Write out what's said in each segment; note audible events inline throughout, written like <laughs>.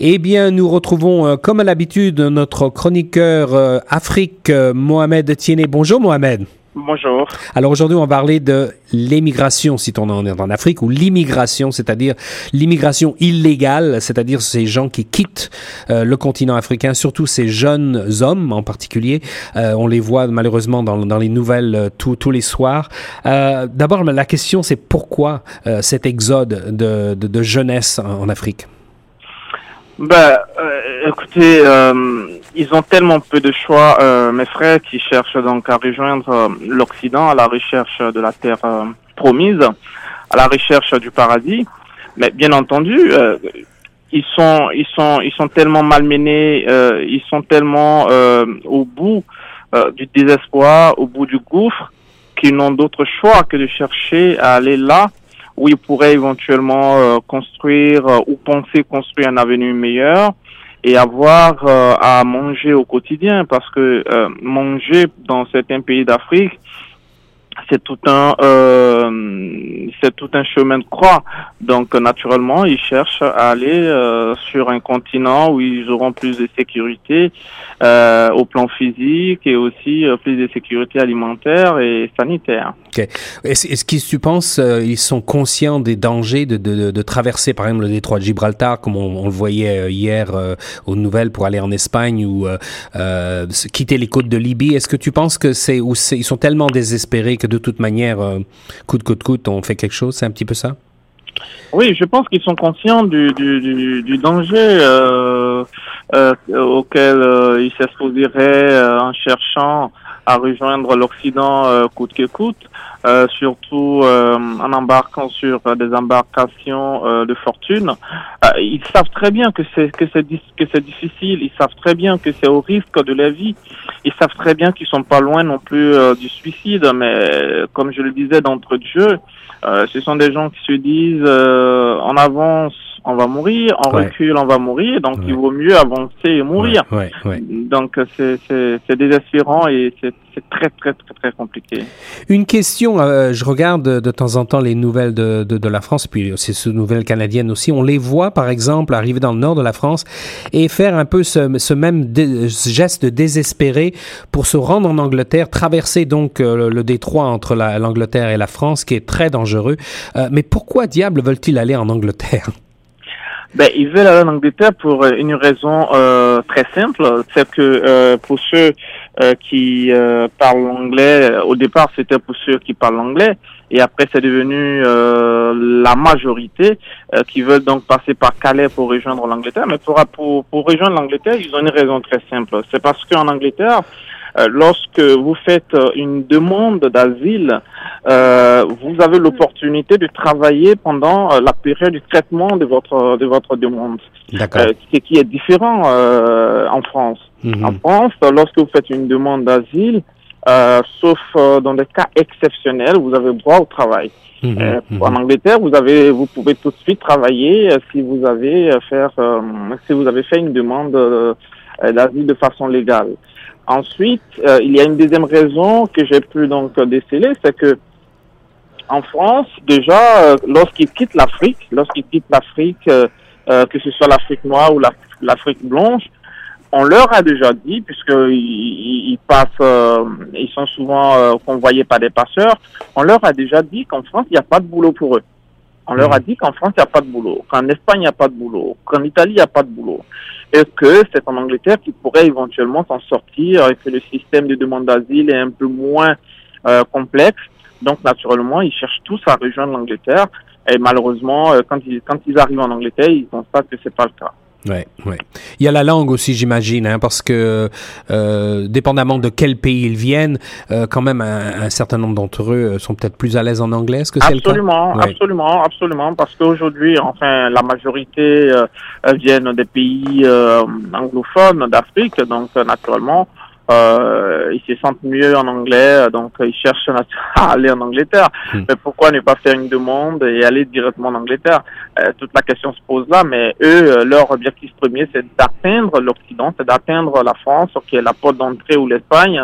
Eh bien, nous retrouvons, euh, comme à l'habitude, notre chroniqueur euh, Afrique, euh, Mohamed Tiene. Bonjour, Mohamed. Bonjour. Alors aujourd'hui, on va parler de l'émigration, si on en est en Afrique, ou l'immigration, c'est-à-dire l'immigration illégale, c'est-à-dire ces gens qui quittent le continent africain, surtout ces jeunes hommes en particulier. on les voit malheureusement dans, dans les nouvelles tous les soirs. D'abord, la question, c'est pourquoi cet exode de, de, de jeunesse en, en Afrique? Ben, euh, écoutez, euh, ils ont tellement peu de choix, euh, mes frères, qui cherchent donc à rejoindre euh, l'Occident à la recherche de la terre euh, promise, à la recherche du paradis. Mais bien entendu, ils sont, ils sont, ils sont tellement malmenés, ils sont tellement au bout du désespoir, au bout du gouffre, qu'ils n'ont d'autre choix que de chercher à aller là où ils pourraient éventuellement euh, construire euh, ou penser construire un avenir meilleur et avoir euh, à manger au quotidien parce que manger dans certains pays d'Afrique c'est tout un euh, c'est tout un chemin de croix. Donc naturellement, ils cherchent à aller euh, sur un continent où ils auront plus de sécurité euh, au plan physique et aussi euh, plus de sécurité alimentaire et sanitaire. Est-ce, est-ce qu'ils, tu penses, euh, ils sont conscients des dangers de, de, de, traverser par exemple le détroit de Gibraltar, comme on, le voyait euh, hier aux nouvelles pour aller en Espagne ou quitter les côtes de Libye? Est-ce que tu penses que c'est ou ils sont tellement désespérés que de toute manière, euh, coûte coûte coûte, on fait quelque chose? C'est un petit peu ça? Oui, je pense qu'ils sont conscients du, danger euh, euh, auquel euh, ils s'exposeraient euh, en cherchant à rejoindre l'Occident euh, coûte que coûte, surtout en embarquant sur des embarcations de fortune. ils savent très bien que c'est que c'est que c'est difficile. Ils savent très bien que c'est au risque de la vie. Ils savent très bien qu'ils sont pas loin non plus du suicide. Mais comme je le disais d'entre Dieu, ce sont des gens qui se disent en avance on va mourir, on ouais. recule, on va mourir, donc ouais. il vaut mieux avancer et mourir. Ouais, donc c'est désespérant et c'est très, très, très, très compliqué. Une question, euh, je regarde de temps en temps les nouvelles de, de, de la France, puis c'est ces nouvelles canadiennes aussi, on les voit par exemple arriver dans le nord de la France et faire un peu ce, ce même geste désespéré pour se rendre en Angleterre, traverser donc euh, le, le, détroit entre l'Angleterre et la France qui est très dangereux. Euh, mais pourquoi diable veulent-ils aller en Angleterre? Ben, ils veulent aller en Angleterre pour une raison euh, très simple, c'est que euh, pour ceux euh, qui euh, parlent anglais, au départ c'était pour ceux qui parlent anglais, et après c'est devenu euh, la majorité qui veulent donc passer par Calais pour rejoindre l'Angleterre. Mais pour, pour, pour rejoindre l'Angleterre, ils ont une raison très simple. C'est parce qu'en Angleterre, euh, lorsque vous faites une demande d'asile, euh, vous avez l'opportunité de travailler pendant euh, la période du traitement de votre de votre demande. Euh, ce qui est différent euh, en France. Mhm. En France, lorsque vous faites une demande d'asile, sauf dans des cas exceptionnels, vous avez droit au travail. Mm -hmm. en Angleterre, vous avez, vous pouvez tout de suite travailler si vous avez faire, si vous avez fait une demande d'asile de façon légale. Ensuite, euh, il y a une deuxième raison que j'ai pu donc déceler, c'est que en France, déjà, euh, lorsqu'ils quittent l'Afrique, lorsqu'ils quittent l'Afrique, euh, que ce soit l'Afrique noire ou l'Afrique blanche, on leur a déjà dit, puisqu'ils ils passent, ils sont souvent convoyés par des passeurs, on leur a déjà dit qu'en France, il n'y a pas de boulot pour eux. On leur a dit qu'en France, il n'y a pas de boulot, qu'en Espagne, il n'y a pas de boulot, qu'en Italie, il n'y a pas de boulot. Et que c'est en Angleterre qu'ils pourraient éventuellement s'en sortir et que le système de demande d'asile est un peu moins euh, complexe. Donc, naturellement, ils cherchent tous à rejoindre l'Angleterre. Et malheureusement, euh, quand ils, quand ils arrivent en Angleterre, ils constatent que c'est pas le cas. Ouais, ouais. Il y a la langue aussi, j'imagine, hein, parce que euh, dépendamment de quel pays ils viennent, euh, quand même un, un certain nombre d'entre eux sont peut-être plus à l'aise en anglais. Est-ce que c'est le cas? Absolument, Ouais. absolument, absolument, parce qu'aujourd'hui, enfin, la majorité euh, viennent des pays euh, anglophones d'Afrique, donc euh, naturellement, euh, ils se sentent mieux en anglais, donc ils cherchent <laughs> à aller en Angleterre. Hmm. Mais pourquoi ne pas faire une demande et aller directement en Angleterre? Euh, Toute la question se pose là, mais eux, leur objectif premier, c'est d'atteindre l'Occident, c'est d'atteindre la France, qui est la porte d'entrée ou l'Espagne,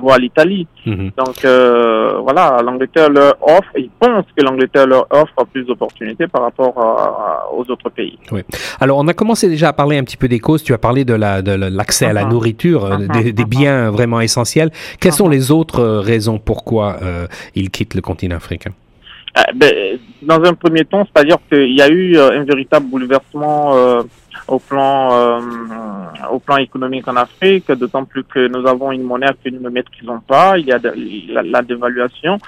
voire l'Italie. Hmm. Donc voilà, l'Angleterre leur offre, ils pensent que l'Angleterre leur offre plus d'opportunités par rapport aux autres pays. Oui. Alors on a commencé déjà à parler un petit peu des causes. Tu as parlé de l'accès à la uh-huh. nourriture, euh, uh-huh. des, biens vraiment essentiels. Quelles sont les autres euh, raisons pourquoi euh, ils quittent le continent africain? Ben, Dans un premier temps, c'est-à-dire qu'il y a eu un véritable bouleversement au plan au plan économique en Afrique, d'autant plus que nous avons une monnaie que nous ne maîtrisons pas. Il y a la, dévaluation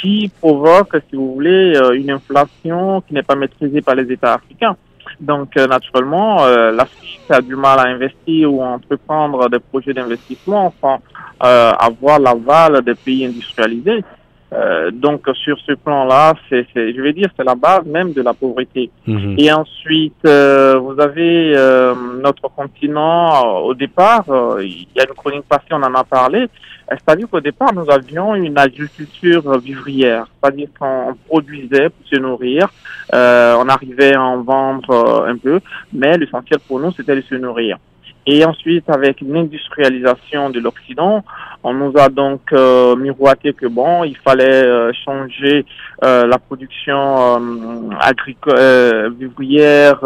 qui provoque, si vous voulez, une inflation qui n'est pas maîtrisée par les États africains. Donc, euh, naturellement, euh, l'Afrique a du mal à investir ou à entreprendre des projets d'investissement sans euh, avoir l'aval des pays industrialisés. Euh, donc sur ce plan-là, c'est, je vais dire, c'est la base même de la pauvreté. Mhm. Et ensuite, euh, vous avez euh, notre continent. Au départ, il y a une chronique passée, on en a parlé. C'est-à-dire qu'au départ, nous avions une agriculture vivrière, c'est-à-dire qu'on produisait pour se nourrir, on arrivait à en vendre un peu, mais l'essentiel pour nous, c'était de se nourrir. Et ensuite, avec l'industrialisation de l'Occident, on nous a donc euh, miroité que bon, il fallait euh, changer euh, la production agricole vivrière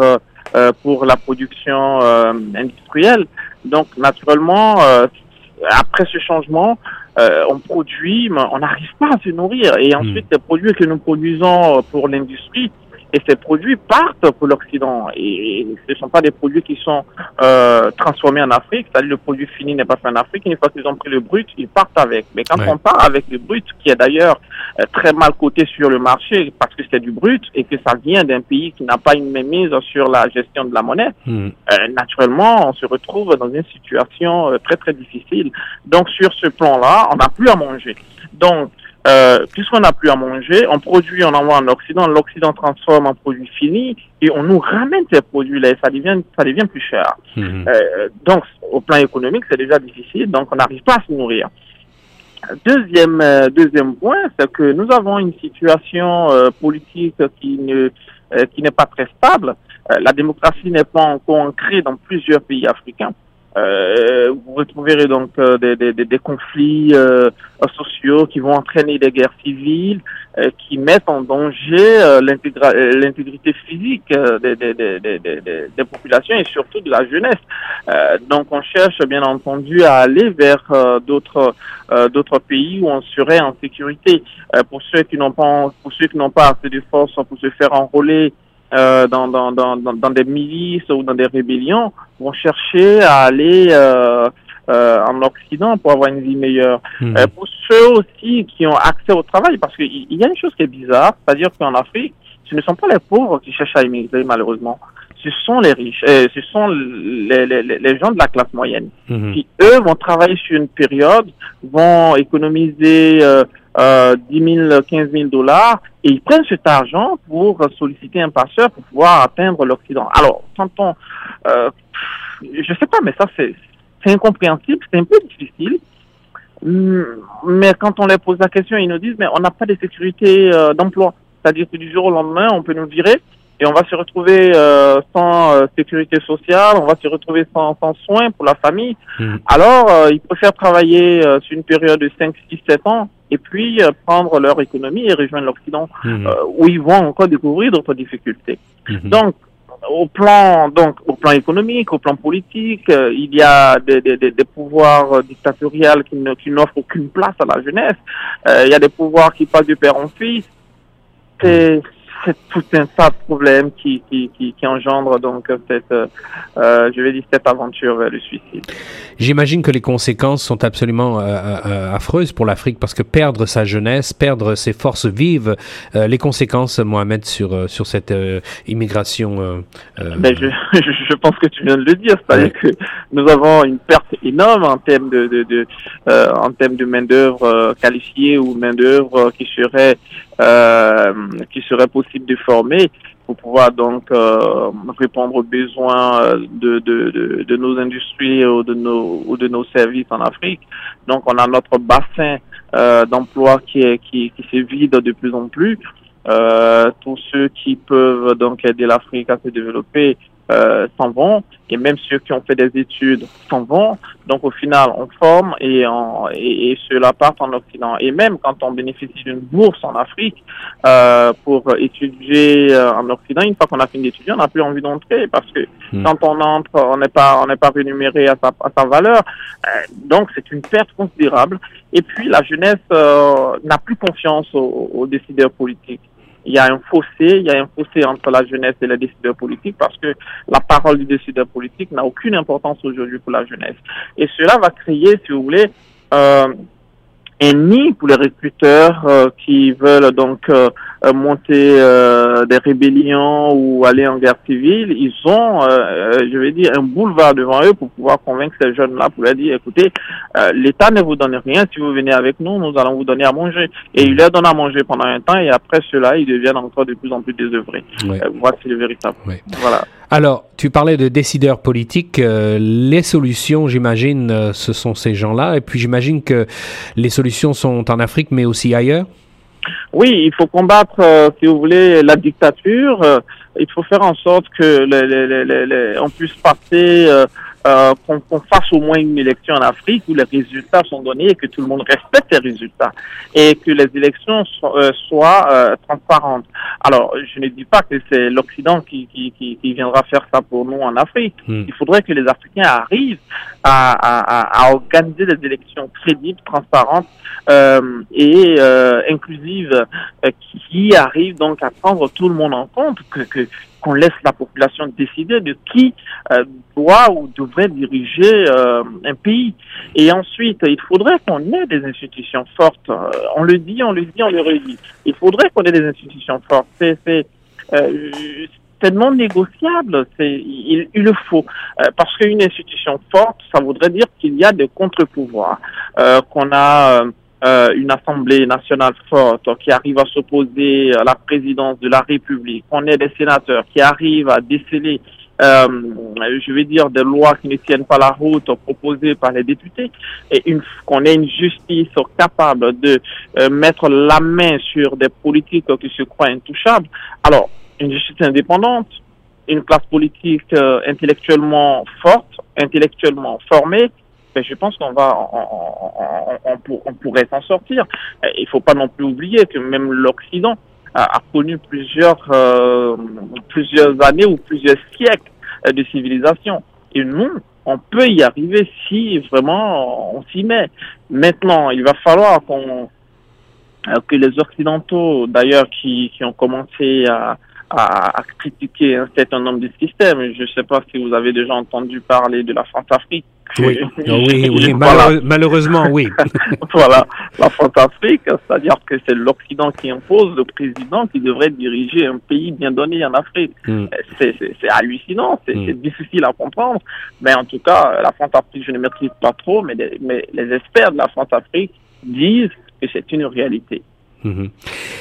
pour la production industrielle. Donc, naturellement, après ce changement, on produit, mais on n'arrive pas à se nourrir. Et ensuite, hmm. les produits que nous produisons pour l'industrie, et ces produits partent pour l'Occident. Et, ce ne sont pas des produits qui sont euh, transformés en Afrique. C'est-à-dire le produit fini n'est pas fait en Afrique. Une fois qu'ils ont pris le brut, ils partent avec. Mais quand on part avec le brut, qui est d'ailleurs euh, très mal coté sur le marché parce que c'est du brut et que ça vient d'un pays qui n'a pas une mise sur la gestion de la monnaie, hmm. euh, naturellement, on se retrouve dans une situation euh, très très difficile. Donc sur ce plan-là, on n'a plus à manger. Donc euh, puisqu'on n'a plus à manger, on produit, on envoie en Occident, l'Occident transforme en produit fini et on nous ramène ces produits-là et ça devient, ça devient plus cher. Mhm. Euh, donc, au plan économique, c'est déjà difficile, donc on n'arrive pas à se nourrir. Deuxième, euh, deuxième point, c'est que nous avons une situation euh, politique qui ne qui n'est pas très stable. la démocratie n'est pas encore ancrée dans plusieurs pays africains. Euh, vous retrouverez donc euh, des, des, des, conflits euh, sociaux qui vont entraîner des guerres civiles, euh, qui mettent en danger l'intégrité physique des, des, des, populations et surtout de la jeunesse. donc on cherche bien entendu à aller vers d'autres d'autres pays où on serait en sécurité. pour ceux qui n'ont pas pour ceux qui n'ont pas assez de force pour se faire enrôler euh, dans, dans, dans, dans, des milices ou dans des rébellions vont chercher à aller euh, euh, en Occident pour avoir une vie meilleure. Hmm. Euh, pour ceux aussi qui ont accès au travail, parce qu'il y a une chose qui est bizarre, c'est-à-dire qu'en Afrique, ce ne sont pas les pauvres qui cherchent à immigrer malheureusement. Ce sont les riches, euh, ce sont les, les, les, gens de la classe moyenne hmm. qui, eux, vont travailler sur une période, vont économiser euh, euh, 10 000, 15 000 dollars et ils prennent cet argent pour solliciter un passeur pour pouvoir atteindre l'Occident. Alors, quand on, euh, je sais pas, mais ça c'est incompréhensible, c'est un peu difficile. Hum, mais quand on leur pose la question, ils nous disent mais on n'a pas de sécurité euh, d'emploi. C'est-à-dire que du jour au lendemain, on peut nous virer et on va se retrouver euh, sans euh, sécurité sociale, on va se retrouver sans, sans soins pour la famille. Hum. Alors, euh, ils préfèrent travailler sur une période de 5, 6, 7 ans et puis prendre leur économie et rejoindre l'Occident, hum. où ils vont encore découvrir d'autres difficultés. Donc, au plan donc au plan économique, au plan politique, euh, il y a des, des, des pouvoirs dictatoriaux qui, ne, qui n'offrent aucune place à la jeunesse. Euh, il y a des pouvoirs qui passent du père en fils. C'est, c'est tout un tas de problèmes qui, qui, qui, qui engendrent donc cette, euh, je vais dire cette aventure vers le suicide. J'imagine que les conséquences sont absolument euh, euh, affreuses pour l'Afrique parce que perdre sa jeunesse, perdre ses forces vives, euh, les conséquences, Mohamed, sur sur cette immigration. Ben <laughs> je, je pense que tu viens de le dire, c'est-à-dire que nous avons une perte énorme en termes de, de, de en termes de main d'œuvre qualifiée ou main d'œuvre qui serait qui serait possible de former pour pouvoir donc euh, répondre aux besoins de, de, de, de, nos industries ou de nos, ou de nos services en Afrique. Donc on a notre bassin euh, d'emploi qui, est, qui, qui se vide de plus en plus. Euh, tous ceux qui peuvent donc aider l'Afrique à se développer euh, s'en vont et même ceux qui ont fait des études s'en vont. Donc au final, on forme et, on, et, et cela part en Occident. Et même quand on bénéficie d'une bourse en Afrique euh, pour étudier euh, en Occident, une fois qu'on a fini d'étudier, on n'a plus envie d'entrer parce que Hmm. quand on entre, on n'est pas on n'est pas rémunéré à sa, à sa valeur. Euh, donc c'est une perte considérable. Et puis la jeunesse euh, n'a plus confiance aux, aux décideurs politiques il y a un fossé, il y a un fossé entre la jeunesse et les décideurs politiques parce que la parole du décideur politique n'a aucune importance aujourd'hui pour la jeunesse. Et cela va créer, si vous voulez, euh, un nid pour les recruteurs euh, qui veulent donc euh, monter euh, des rébellions ou aller en guerre civile. Ils ont, euh, euh, je vais dire, un boulevard devant eux pour pouvoir convaincre ces jeunes-là pour leur dire, écoutez, euh, l'État ne vous donne rien. Si vous venez avec nous, nous allons vous donner à manger. Et ils leur donnent à manger pendant un temps et après cela, ils deviennent encore de plus en plus désœuvrés. Ouais. Euh, voici le véritable. Voilà. Alors, tu parlais de décideurs politiques. euh, les solutions, j'imagine, euh, ce sont ces gens-là. Et puis, j'imagine que les solutions sont en Afrique, mais aussi ailleurs. Oui, il faut combattre, euh, si vous voulez, la dictature. Euh, il faut faire en sorte que les, les, les, on puisse passer, euh, qu'on qu'on fasse au moins une élection en Afrique où les résultats sont donnés et que tout le monde respecte les résultats et que les élections so- euh, soient euh, transparentes. Alors, je ne dis pas que c'est l'Occident qui, qui, qui, qui viendra faire ça pour nous en Afrique. Hmm. Il faudrait que les Africains arrivent à, à, à, à organiser des élections crédibles, transparentes euh, et euh, inclusives qui arrivent donc à prendre tout le monde en compte, que que- qu'on laisse la population décider de qui euh, doit ou devrait diriger euh, un pays. Et ensuite, il faudrait qu'on ait des institutions fortes. Euh, on le dit, on le dit, on le redit. Il faudrait qu'on ait des institutions fortes. C'est euh, non négociable. C'est il, il le faut Euh, parce qu'une institution forte, ça voudrait dire qu'il y a des contre-pouvoirs, euh, qu'on a euh, euh, une assemblée nationale forte qui arrive à s'opposer à la présidence de la République, qu'on ait des sénateurs qui arrivent à déceler, euh, je vais dire, des lois qui ne tiennent pas la route proposées par les députés, et qu'on ait une justice capable de euh, mettre la main sur des politiques qui se croient intouchables. Alors, une justice indépendante, une classe politique euh, intellectuellement forte, intellectuellement formée, ben, je pense qu'on va, on, on- on- on pour- on pourrait s'en sortir. Euh, Il faut pas non plus oublier que même l'Occident a, connu plusieurs, euh, plusieurs années ou plusieurs siècles euh, de civilisation. Et nous, on peut y arriver si vraiment on s'y met. Maintenant, il va falloir que les Occidentaux, d'ailleurs, qui ont commencé à, à, à critiquer un certain nombre de systèmes. Je ne sais pas si vous avez déjà entendu parler de la France-Afrique. Oui, Ah oui, oui. Voilà. malheureux- malheureusement, oui. <laughs> voilà, la France-Afrique, c'est-à-dire que c'est l'Occident qui impose le président qui devrait diriger un pays bien donné en Afrique. Hmm. C'est c'est- hallucinant, c'est Mm. c'est difficile à comprendre, mais en tout cas, la France-Afrique, je ne maîtrise pas trop, mais les, mais les experts de la France-Afrique disent que c'est une réalité. Mhm.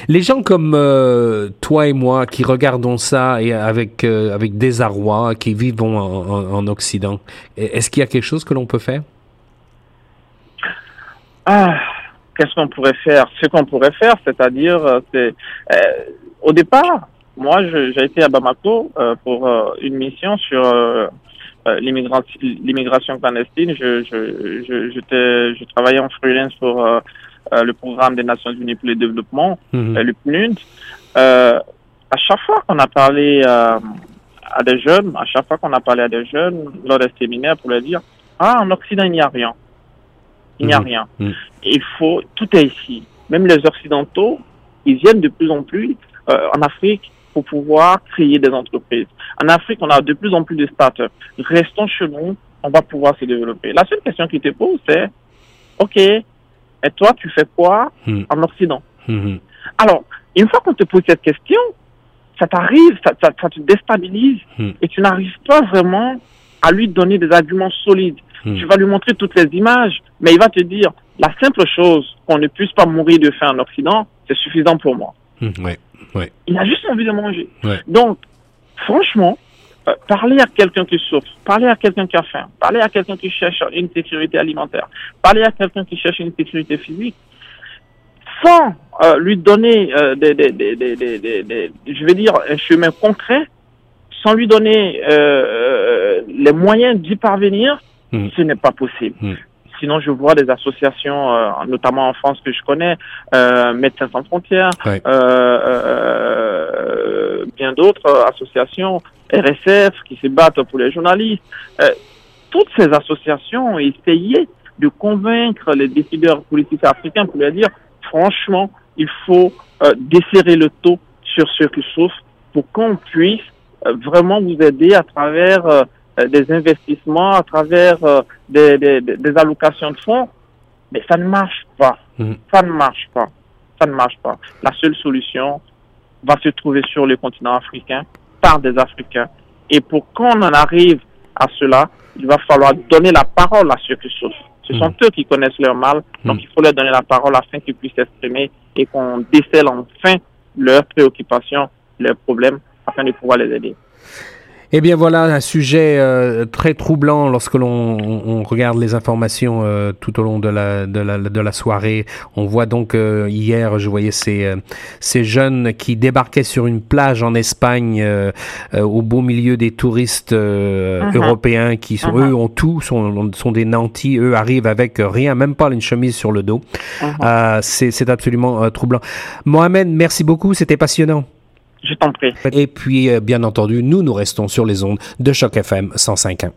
Les gens comme euh, toi et moi qui regardons ça et avec euh, avec désarroi, qui vivons en, en- en Occident, est-ce qu'il y a quelque chose que l'on peut faire? Ah, qu'est-ce qu'on pourrait faire? Ce qu'on pourrait faire, c'est-à-dire, euh, c'est au départ, moi, j'ai été à Bamako pour une mission sur l'immigration clandestine. Je, je, je, travaillais en freelance pour le programme des Nations Unies pour le développement, Mhm. euh, le PNUD. Euh, à chaque fois qu'on a parlé euh, à des jeunes, à chaque fois qu'on a parlé à des jeunes lors des séminaires pour leur dire, ah, en Occident, il n'y a rien. Il n'y a Mhm. rien. Mhm. Il faut, tout est ici. Même les Occidentaux, ils viennent de plus en plus euh, en Afrique pour pouvoir créer des entreprises. En Afrique, on a de plus en plus de startups. Restons chez nous, on va pouvoir se développer. La seule question qui te pose, c'est, OK, et toi, tu fais quoi Mhm. en Occident Mhm. alors, une fois qu'on te pose cette question, ça t'arrive, ça, ça, ça te déstabilise Hmm. et tu n'arrives pas vraiment à lui donner des arguments solides. Hmm. Tu vas lui montrer toutes les images, mais il va te dire, la simple chose qu'on ne puisse pas mourir de faim en Occident, c'est suffisant pour moi. Ouais. Ouais. Il a juste envie de manger. Ouais. Donc, franchement, parler à quelqu'un qui souffre, parler à quelqu'un qui a faim, parler à quelqu'un qui cherche une sécurité alimentaire, parler à quelqu'un qui cherche une sécurité physique, sans euh, lui donner euh, des, des, des, des, des, des- des- je vais dire, un chemin concret, sans lui donner euh, euh, les moyens d'y parvenir, Mhm. ce n'est pas possible. Mhm. Sinon, je vois des associations, euh, notamment en France que je connais, euh, Médecins sans frontières, Ouais. euh, euh, bien d'autres euh, associations, RSF, qui se battent pour les journalistes. Euh, toutes ces associations ont essayé de convaincre les décideurs politiques africains pour leur dire, franchement, il faut euh, desserrer le taux sur ceux qui souffrent pour qu'on puisse euh, vraiment vous aider à travers euh, des investissements, à travers des, des, des- des allocations de fonds. Mais ça ne marche pas. Mhm. Ça ne marche pas. Ça ne marche pas. La seule solution va se trouver sur le continent africain par des Africains. Et pour qu'on en arrive à cela, il va falloir donner la parole à ceux qui souffrent. Ce sont Mhm. eux qui connaissent leur mal, donc Mhm. il faut leur donner la parole afin qu'ils puissent s'exprimer et qu'on décèle enfin leurs préoccupations, leurs problèmes, afin de pouvoir les aider. Eh bien voilà un sujet euh, très troublant lorsque l'on on- on regarde les informations euh, tout au long de la, de la, de la soirée. On voit donc euh, hier, je voyais ces, euh, ces jeunes qui débarquaient sur une plage en Espagne euh, euh, au beau milieu des touristes euh, Mhm. européens qui sont, Mhm. eux ont tout, sont, sont des nantis, eux arrivent avec rien, même pas une chemise sur le dos. Mhm. Euh, c'est c'est absolument euh, troublant. Mohamed, merci beaucoup, c'était passionnant. Et puis, euh, bien entendu, nous, nous restons sur les ondes de Choc FM 105.1.